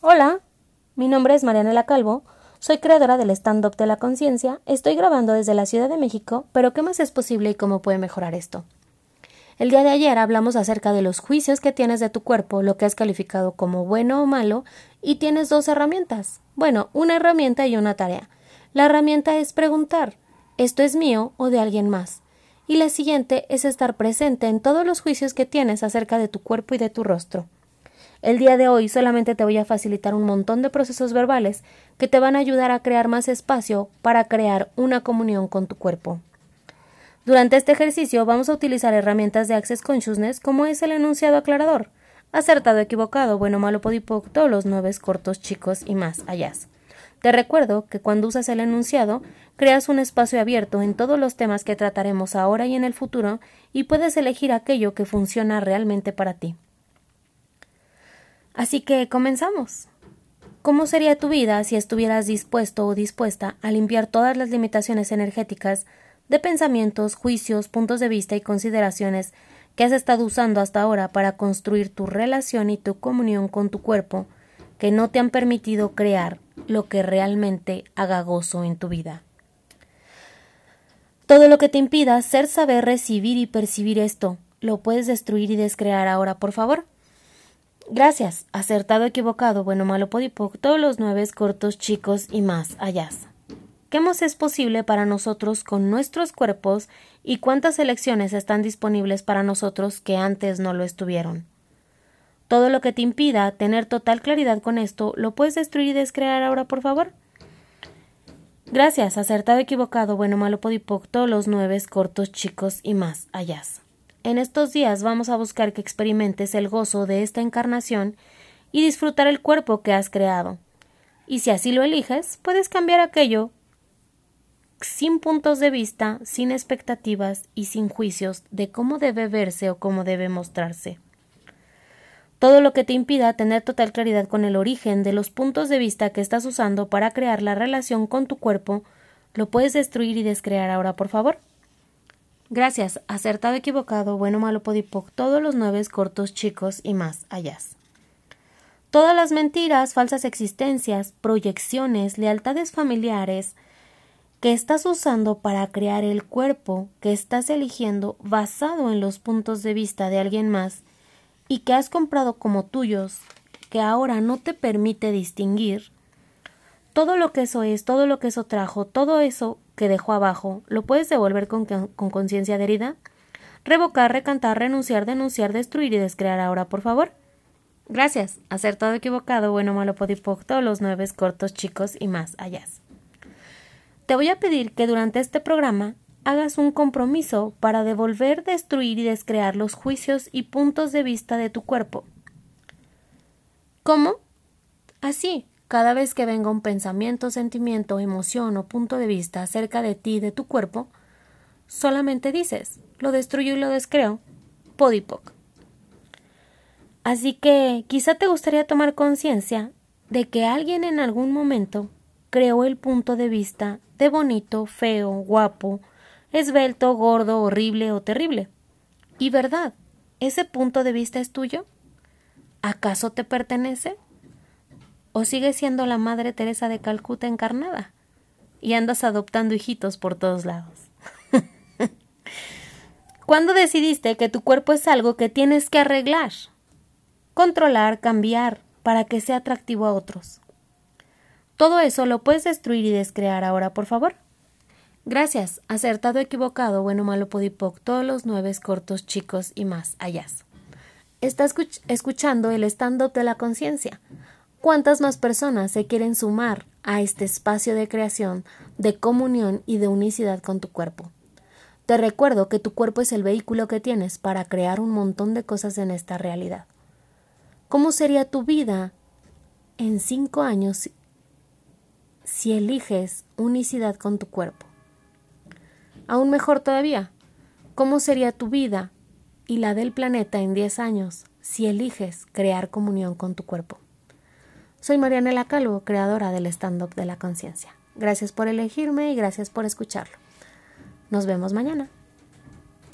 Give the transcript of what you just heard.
Hola, mi nombre es Marianela Calvo, soy creadora del stand-up de la conciencia, estoy grabando desde la Ciudad de México, pero ¿qué más es posible y cómo puede mejorar esto? El día de ayer hablamos acerca de los juicios que tienes de tu cuerpo, lo que has calificado como bueno o malo, y tienes dos herramientas. Bueno, una herramienta y una tarea. La herramienta es preguntar ¿esto es mío o de alguien más? Y la siguiente es estar presente en todos los juicios que tienes acerca de tu cuerpo y de tu rostro. El día de hoy solamente te voy a facilitar un montón de procesos verbales que te van a ayudar a crear más espacio para crear una comunión con tu cuerpo. Durante este ejercicio vamos a utilizar herramientas de Access Consciousness como es el enunciado aclarador, acertado, equivocado, bueno, malo, podipoc, todos los nueve cortos, chicos y más allá. Te recuerdo que cuando usas el enunciado, creas un espacio abierto en todos los temas que trataremos ahora y en el futuro y puedes elegir aquello que funciona realmente para ti. Así que comenzamos. ¿Cómo sería tu vida si estuvieras dispuesto o dispuesta a limpiar todas las limitaciones energéticas de pensamientos, juicios, puntos de vista y consideraciones que has estado usando hasta ahora para construir tu relación y tu comunión con tu cuerpo que no te han permitido crear lo que realmente haga gozo en tu vida? Todo lo que te impida ser saber recibir y percibir esto, ¿lo puedes destruir y descrear ahora, por favor? Gracias. Acertado, equivocado, bueno, malo, podipoc, todos los nueve cortos, chicos y más allá. ¿Qué más es posible para nosotros con nuestros cuerpos y cuántas elecciones están disponibles para nosotros que antes no lo estuvieron? Todo lo que te impida tener total claridad con esto, ¿lo puedes destruir y descrear ahora, por favor? Gracias, acertado, equivocado, bueno, malo, podipoc, todos los nueve cortos, chicos y más allá. En estos días vamos a buscar que experimentes el gozo de esta encarnación y disfrutar el cuerpo que has creado. Y si así lo eliges, puedes cambiar aquello sin puntos de vista, sin expectativas y sin juicios de cómo debe verse o cómo debe mostrarse. Todo lo que te impida tener total claridad con el origen de los puntos de vista que estás usando para crear la relación con tu cuerpo, lo puedes destruir y descrear ahora, por favor. Gracias, acertado, equivocado, bueno, malo, podipoc, todos los nueve cortos, chicos y más allá. Todas las mentiras, falsas existencias, proyecciones, lealtades familiares que estás usando para crear el cuerpo que estás eligiendo basado en los puntos de vista de alguien más y que has comprado como tuyos, que ahora no te permite distinguir, todo lo que eso es, todo lo que eso trajo, todo eso que dejó abajo, ¿lo puedes devolver con conciencia de herida? Revocar, recantar, renunciar, denunciar, destruir y descrear ahora, por favor. Gracias. Acertado, equivocado, bueno, malo, podipoc, todos los nueve cortos, chicos y más allá. Te voy a pedir que durante este programa hagas un compromiso para devolver, destruir y descrear los juicios y puntos de vista de tu cuerpo. ¿Cómo? Así, cada vez que venga un pensamiento, sentimiento, emoción o punto de vista acerca de ti de tu cuerpo, solamente dices, lo destruyo y lo descreo, podipoc. Así que quizá te gustaría tomar conciencia de que alguien en algún momento creó el punto de vista de bonito, feo, guapo, esbelto, gordo, horrible o terrible. ¿Y verdad? ¿Ese punto de vista es tuyo? ¿Acaso te pertenece? ¿O sigues siendo la Madre Teresa de Calcuta encarnada? Y andas adoptando hijitos por todos lados. ¿Cuándo decidiste que tu cuerpo es algo que tienes que arreglar? Controlar, cambiar, para que sea atractivo a otros. Todo eso lo puedes destruir y descrear ahora, por favor. Gracias. Acertado, equivocado, bueno, malo, podipoc, todos los nueve cortos, chicos y más allá. Estás escuchando el stand-up de la conciencia, ¿Cuántas más personas se quieren sumar a este espacio de creación, de comunión y de unicidad con tu cuerpo? Te recuerdo que tu cuerpo es el vehículo que tienes para crear un montón de cosas en esta realidad. ¿Cómo sería tu vida en cinco años si eliges unicidad con tu cuerpo? Aún mejor todavía, ¿cómo sería tu vida y la del planeta en diez años si eliges crear comunión con tu cuerpo? Soy Marianela Calvo, creadora del stand-up de la conciencia. Gracias por elegirme y gracias por escucharlo. Nos vemos mañana.